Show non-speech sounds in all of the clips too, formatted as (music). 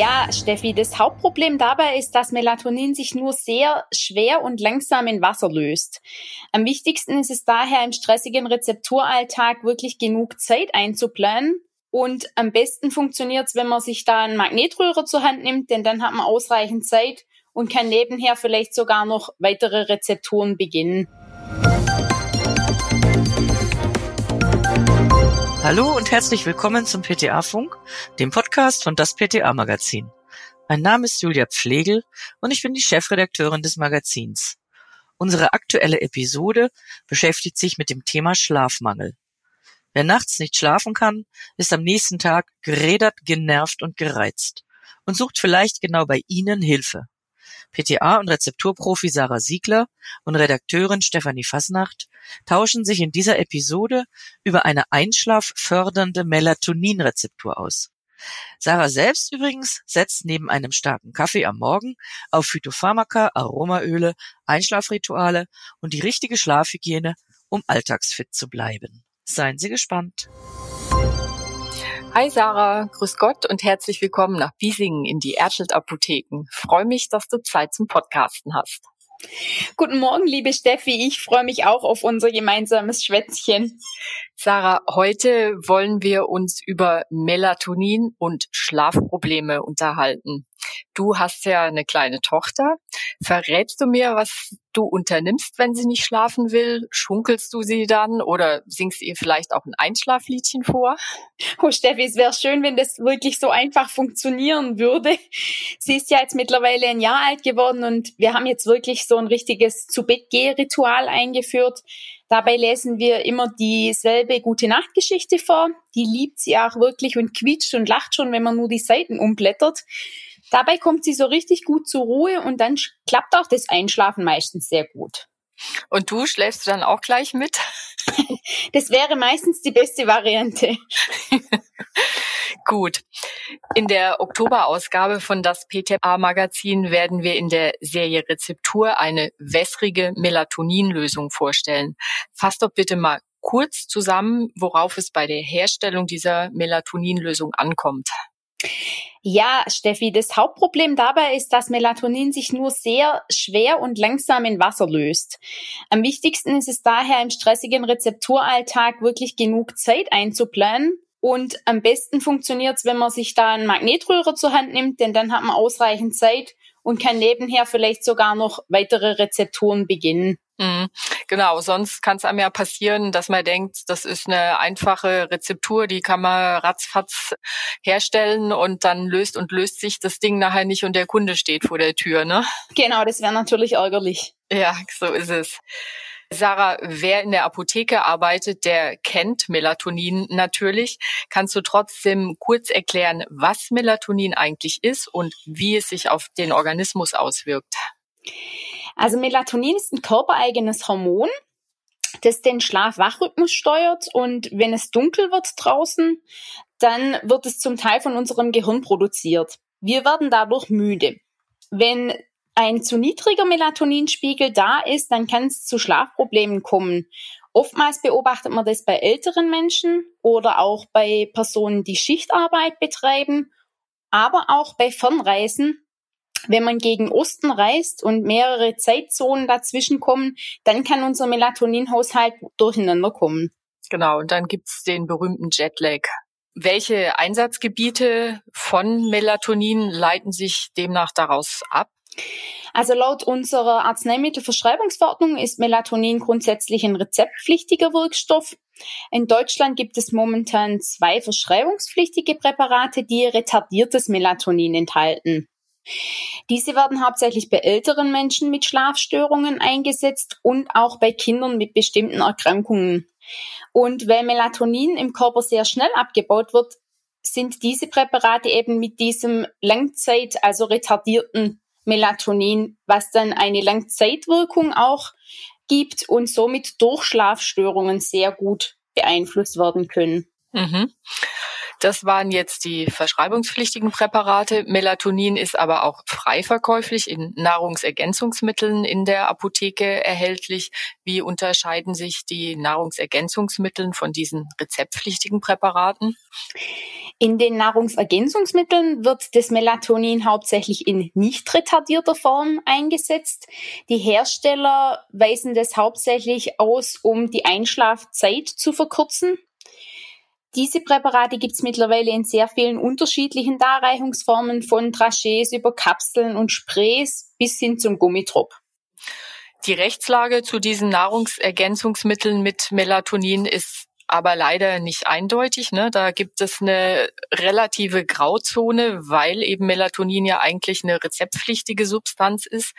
Ja, Steffi, das Hauptproblem dabei ist, dass Melatonin sich nur sehr schwer und langsam in Wasser löst. Am wichtigsten ist es daher im stressigen Rezepturalltag wirklich genug Zeit einzuplanen. Und am besten funktioniert es, wenn man sich da einen Magnetröhrer zur Hand nimmt, denn dann hat man ausreichend Zeit und kann nebenher vielleicht sogar noch weitere Rezepturen beginnen. Hallo und herzlich willkommen zum PTA-Funk, dem Podcast von das PTA-Magazin. Mein Name ist Julia Pflegel und ich bin die Chefredakteurin des Magazins. Unsere aktuelle Episode beschäftigt sich mit dem Thema Schlafmangel. Wer nachts nicht schlafen kann, ist am nächsten Tag gerädert, genervt und gereizt und sucht vielleicht genau bei Ihnen Hilfe. PTA und Rezepturprofi Sarah Siegler und Redakteurin Stefanie Fasnacht tauschen sich in dieser Episode über eine einschlaffördernde Melatoninrezeptur aus. Sarah selbst übrigens setzt neben einem starken Kaffee am Morgen auf Phytopharmaka, Aromaöle, Einschlafrituale und die richtige Schlafhygiene, um alltagsfit zu bleiben. Seien Sie gespannt. Hi Sarah, grüß Gott und herzlich willkommen nach Biesingen in die Erschelt Apotheken. Freue mich, dass du Zeit zum Podcasten hast. Guten Morgen, liebe Steffi. Ich freue mich auch auf unser gemeinsames Schwätzchen. Sarah, heute wollen wir uns über Melatonin und Schlafprobleme unterhalten. Du hast ja eine kleine Tochter. Verrätst du mir, was du unternimmst, wenn sie nicht schlafen will? Schunkelst du sie dann oder singst ihr vielleicht auch ein Einschlafliedchen vor? Oh Steffi, es wäre schön, wenn das wirklich so einfach funktionieren würde. Sie ist ja jetzt mittlerweile ein Jahr alt geworden und wir haben jetzt wirklich so ein richtiges zu Bett ritual eingeführt. Dabei lesen wir immer dieselbe gute Nachtgeschichte vor. Die liebt sie auch wirklich und quietscht und lacht schon, wenn man nur die Seiten umblättert. Dabei kommt sie so richtig gut zur Ruhe und dann klappt auch das Einschlafen meistens sehr gut. Und du schläfst du dann auch gleich mit? (laughs) Das wäre meistens die beste Variante. (laughs) Gut. In der Oktoberausgabe von das PTA-Magazin werden wir in der Serie Rezeptur eine wässrige Melatoninlösung vorstellen. Fass doch bitte mal kurz zusammen, worauf es bei der Herstellung dieser Melatoninlösung ankommt. Ja, Steffi, das Hauptproblem dabei ist, dass Melatonin sich nur sehr schwer und langsam in Wasser löst. Am wichtigsten ist es daher im stressigen Rezepturalltag wirklich genug Zeit einzuplanen. Und am besten funktioniert es, wenn man sich da einen Magnetröhrer zur Hand nimmt, denn dann hat man ausreichend Zeit und kann nebenher vielleicht sogar noch weitere Rezepturen beginnen. Mhm. Genau, sonst kann es einem ja passieren, dass man denkt, das ist eine einfache Rezeptur, die kann man ratzfatz herstellen und dann löst und löst sich das Ding nachher nicht und der Kunde steht vor der Tür, ne? Genau, das wäre natürlich ärgerlich. Ja, so ist es. Sarah, wer in der Apotheke arbeitet, der kennt Melatonin natürlich. Kannst du trotzdem kurz erklären, was Melatonin eigentlich ist und wie es sich auf den Organismus auswirkt? Also Melatonin ist ein körpereigenes Hormon, das den Schlaf-Wach-Rhythmus steuert und wenn es dunkel wird draußen, dann wird es zum Teil von unserem Gehirn produziert. Wir werden dadurch müde. Wenn ein zu niedriger Melatoninspiegel da ist, dann kann es zu Schlafproblemen kommen. Oftmals beobachtet man das bei älteren Menschen oder auch bei Personen, die Schichtarbeit betreiben, aber auch bei Fernreisen. Wenn man gegen Osten reist und mehrere Zeitzonen dazwischen kommen, dann kann unser Melatoninhaushalt durcheinander kommen. Genau, und dann gibt's den berühmten Jetlag. Welche Einsatzgebiete von Melatonin leiten sich demnach daraus ab? Also laut unserer Arzneimittelverschreibungsverordnung ist Melatonin grundsätzlich ein rezeptpflichtiger Wirkstoff. In Deutschland gibt es momentan zwei verschreibungspflichtige Präparate, die retardiertes Melatonin enthalten. Diese werden hauptsächlich bei älteren Menschen mit Schlafstörungen eingesetzt und auch bei Kindern mit bestimmten Erkrankungen. Und weil Melatonin im Körper sehr schnell abgebaut wird, sind diese Präparate eben mit diesem Langzeit, also retardierten Melatonin, was dann eine Langzeitwirkung auch gibt und somit durch Schlafstörungen sehr gut beeinflusst werden können. Mhm. Das waren jetzt die verschreibungspflichtigen Präparate. Melatonin ist aber auch frei verkäuflich in Nahrungsergänzungsmitteln in der Apotheke erhältlich. Wie unterscheiden sich die Nahrungsergänzungsmittel von diesen rezeptpflichtigen Präparaten? In den Nahrungsergänzungsmitteln wird das Melatonin hauptsächlich in nicht retardierter Form eingesetzt. Die Hersteller weisen das hauptsächlich aus, um die Einschlafzeit zu verkürzen. Diese Präparate gibt es mittlerweile in sehr vielen unterschiedlichen Darreichungsformen, von Trachés über Kapseln und Sprays bis hin zum Gummitrop. Die Rechtslage zu diesen Nahrungsergänzungsmitteln mit Melatonin ist aber leider nicht eindeutig. Ne? Da gibt es eine relative Grauzone, weil eben Melatonin ja eigentlich eine rezeptpflichtige Substanz ist.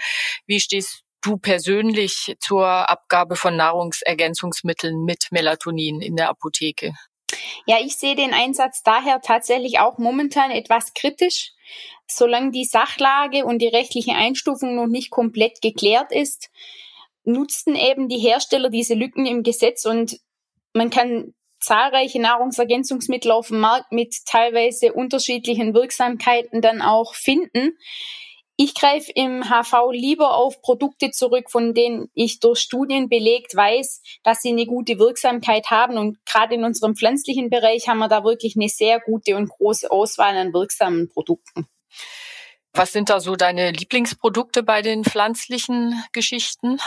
Wie stehst du persönlich zur Abgabe von Nahrungsergänzungsmitteln mit Melatonin in der Apotheke? Ja, ich sehe den Einsatz daher tatsächlich auch momentan etwas kritisch. Solange die Sachlage und die rechtliche Einstufung noch nicht komplett geklärt ist, nutzten eben die Hersteller diese Lücken im Gesetz und man kann zahlreiche Nahrungsergänzungsmittel auf dem Markt mit teilweise unterschiedlichen Wirksamkeiten dann auch finden. Ich greife im HV lieber auf Produkte zurück, von denen ich durch Studien belegt weiß, dass sie eine gute Wirksamkeit haben. Und gerade in unserem pflanzlichen Bereich haben wir da wirklich eine sehr gute und große Auswahl an wirksamen Produkten. Was sind da so deine Lieblingsprodukte bei den pflanzlichen Geschichten?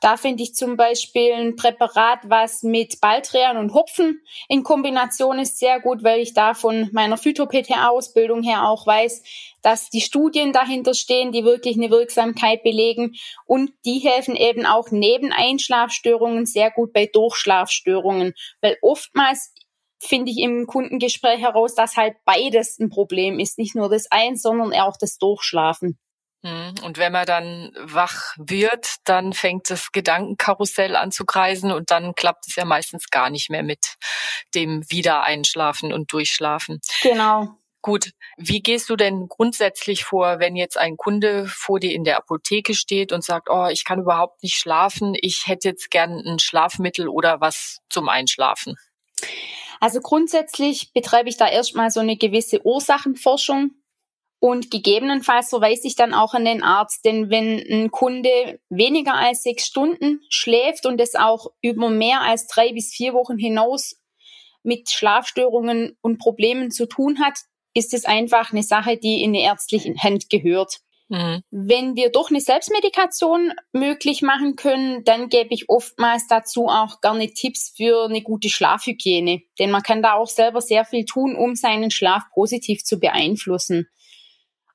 Da finde ich zum Beispiel ein Präparat, was mit Baldrian und Hopfen in Kombination ist, sehr gut, weil ich da von meiner Phyto-PTA-Ausbildung her auch weiß, dass die Studien dahinter stehen, die wirklich eine Wirksamkeit belegen und die helfen eben auch neben Einschlafstörungen sehr gut bei Durchschlafstörungen, weil oftmals finde ich im Kundengespräch heraus, dass halt beides ein Problem ist. Nicht nur das Eins, sondern auch das Durchschlafen. Hm, und wenn man dann wach wird, dann fängt das Gedankenkarussell an zu kreisen und dann klappt es ja meistens gar nicht mehr mit dem Wiedereinschlafen und Durchschlafen. Genau. Gut, wie gehst du denn grundsätzlich vor, wenn jetzt ein Kunde vor dir in der Apotheke steht und sagt, oh, ich kann überhaupt nicht schlafen, ich hätte jetzt gern ein Schlafmittel oder was zum Einschlafen? Also grundsätzlich betreibe ich da erstmal so eine gewisse Ursachenforschung und gegebenenfalls verweise ich dann auch an den Arzt, denn wenn ein Kunde weniger als sechs Stunden schläft und es auch über mehr als drei bis vier Wochen hinaus mit Schlafstörungen und Problemen zu tun hat, ist es einfach eine Sache, die in eine ärztliche Hand gehört. Mhm. Wenn wir doch eine Selbstmedikation möglich machen können, dann gebe ich oftmals dazu auch gerne Tipps für eine gute Schlafhygiene. Denn man kann da auch selber sehr viel tun, um seinen Schlaf positiv zu beeinflussen.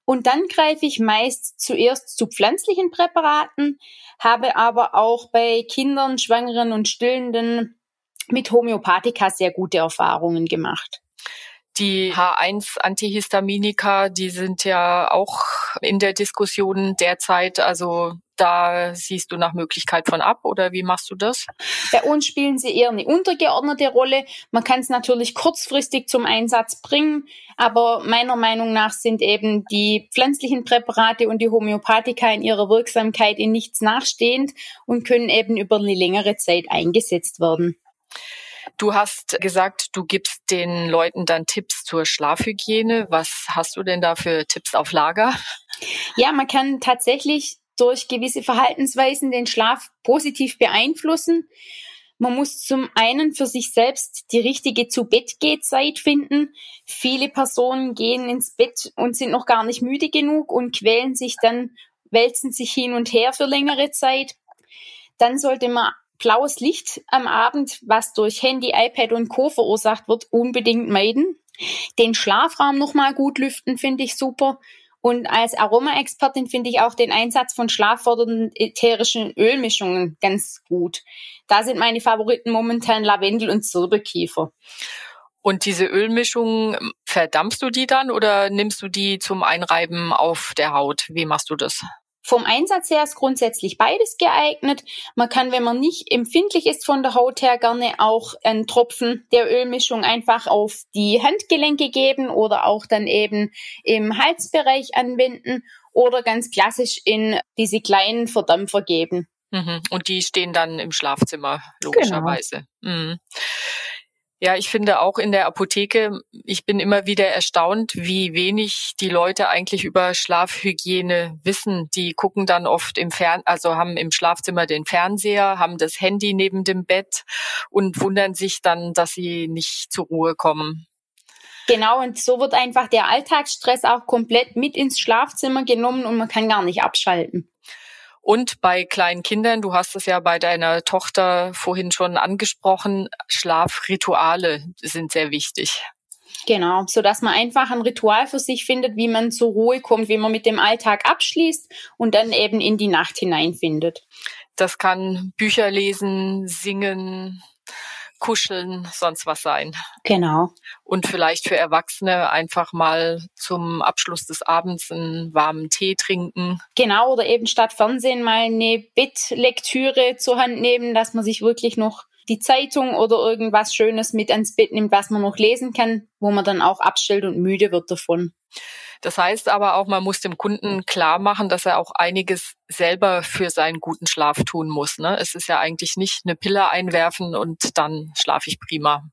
Und dann greife ich meist zuerst zu pflanzlichen Präparaten, habe aber auch bei Kindern, Schwangeren und Stillenden mit Homöopathika sehr gute Erfahrungen gemacht. Die H1-Antihistaminika, die sind ja auch in der Diskussion derzeit. Also da siehst du nach Möglichkeit von ab oder wie machst du das? Bei uns spielen sie eher eine untergeordnete Rolle. Man kann es natürlich kurzfristig zum Einsatz bringen, aber meiner Meinung nach sind eben die pflanzlichen Präparate und die Homöopathika in ihrer Wirksamkeit in nichts nachstehend und können eben über eine längere Zeit eingesetzt werden. Du hast gesagt, du gibst den Leuten dann Tipps zur Schlafhygiene. Was hast du denn da für Tipps auf Lager? Ja, man kann tatsächlich durch gewisse Verhaltensweisen den Schlaf positiv beeinflussen. Man muss zum einen für sich selbst die richtige zu Bett geht Zeit finden. Viele Personen gehen ins Bett und sind noch gar nicht müde genug und quälen sich dann, wälzen sich hin und her für längere Zeit. Dann sollte man blaues Licht am Abend, was durch Handy, iPad und Co. verursacht wird, unbedingt meiden. Den Schlafraum nochmal gut lüften finde ich super. Und als Aromaexpertin finde ich auch den Einsatz von schlaffördernden ätherischen Ölmischungen ganz gut. Da sind meine Favoriten momentan Lavendel und Zirbelkiefer. Und diese Ölmischungen, verdampfst du die dann oder nimmst du die zum Einreiben auf der Haut? Wie machst du das? Vom Einsatz her ist grundsätzlich beides geeignet. Man kann, wenn man nicht empfindlich ist von der Haut her, gerne auch einen Tropfen der Ölmischung einfach auf die Handgelenke geben oder auch dann eben im Halsbereich anwenden oder ganz klassisch in diese kleinen Verdampfer geben. Mhm. Und die stehen dann im Schlafzimmer, logischerweise. Genau. Mhm. Ja, ich finde auch in der Apotheke, ich bin immer wieder erstaunt, wie wenig die Leute eigentlich über Schlafhygiene wissen. Die gucken dann oft im Fern, also haben im Schlafzimmer den Fernseher, haben das Handy neben dem Bett und wundern sich dann, dass sie nicht zur Ruhe kommen. Genau, und so wird einfach der Alltagsstress auch komplett mit ins Schlafzimmer genommen und man kann gar nicht abschalten. Und bei kleinen Kindern, du hast es ja bei deiner Tochter vorhin schon angesprochen, Schlafrituale sind sehr wichtig. Genau, so dass man einfach ein Ritual für sich findet, wie man zur Ruhe kommt, wie man mit dem Alltag abschließt und dann eben in die Nacht hineinfindet. Das kann Bücher lesen, singen, kuscheln, sonst was sein. Genau. Und vielleicht für Erwachsene einfach mal zum Abschluss des Abends einen warmen Tee trinken. Genau, oder eben statt Fernsehen mal eine Bettlektüre zur Hand nehmen, dass man sich wirklich noch die Zeitung oder irgendwas Schönes mit ans Bett nimmt, was man noch lesen kann, wo man dann auch abstellt und müde wird davon. Das heißt aber auch, man muss dem Kunden klar machen, dass er auch einiges selber für seinen guten Schlaf tun muss. Ne? Es ist ja eigentlich nicht eine Pille einwerfen und dann schlafe ich prima.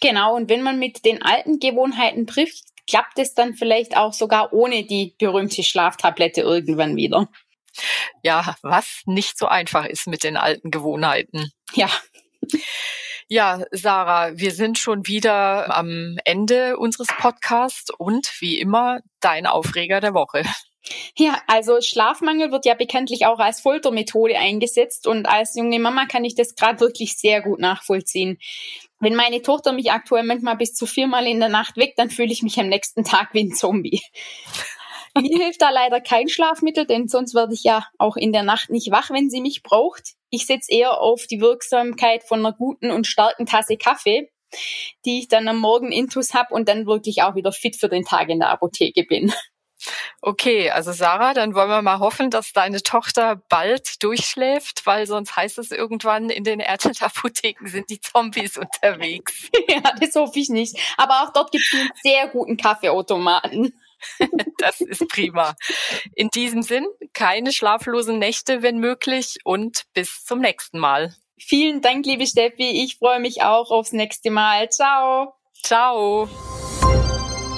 Genau, und wenn man mit den alten Gewohnheiten trifft, klappt es dann vielleicht auch sogar ohne die berühmte Schlaftablette irgendwann wieder. Ja, was nicht so einfach ist mit den alten Gewohnheiten. Ja. Ja, Sarah, wir sind schon wieder am Ende unseres Podcasts und wie immer dein Aufreger der Woche. Ja, also Schlafmangel wird ja bekanntlich auch als Foltermethode eingesetzt und als junge Mama kann ich das gerade wirklich sehr gut nachvollziehen. Wenn meine Tochter mich aktuell manchmal bis zu viermal in der Nacht weckt, dann fühle ich mich am nächsten Tag wie ein Zombie. Mir hilft da leider kein Schlafmittel, denn sonst werde ich ja auch in der Nacht nicht wach, wenn sie mich braucht. Ich setze eher auf die Wirksamkeit von einer guten und starken Tasse Kaffee, die ich dann am Morgen intus habe und dann wirklich auch wieder fit für den Tag in der Apotheke bin. (laughs) Okay, also Sarah, dann wollen wir mal hoffen, dass deine Tochter bald durchschläft, weil sonst heißt es irgendwann, in den Ärzteapotheken sind die Zombies unterwegs. (laughs) ja, das hoffe ich nicht. Aber auch dort gibt es einen sehr guten Kaffeeautomaten. (laughs) das ist prima. In diesem Sinn, keine schlaflosen Nächte, wenn möglich, und bis zum nächsten Mal. Vielen Dank, liebe Steffi. Ich freue mich auch aufs nächste Mal. Ciao. Ciao.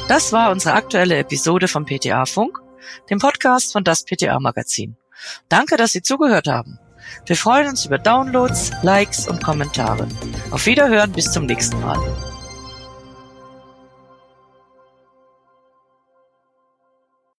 Das war unsere aktuelle Episode vom PTA Funk, dem Podcast von das PTA Magazin. Danke, dass Sie zugehört haben. Wir freuen uns über Downloads, Likes und Kommentare. Auf Wiederhören bis zum nächsten Mal.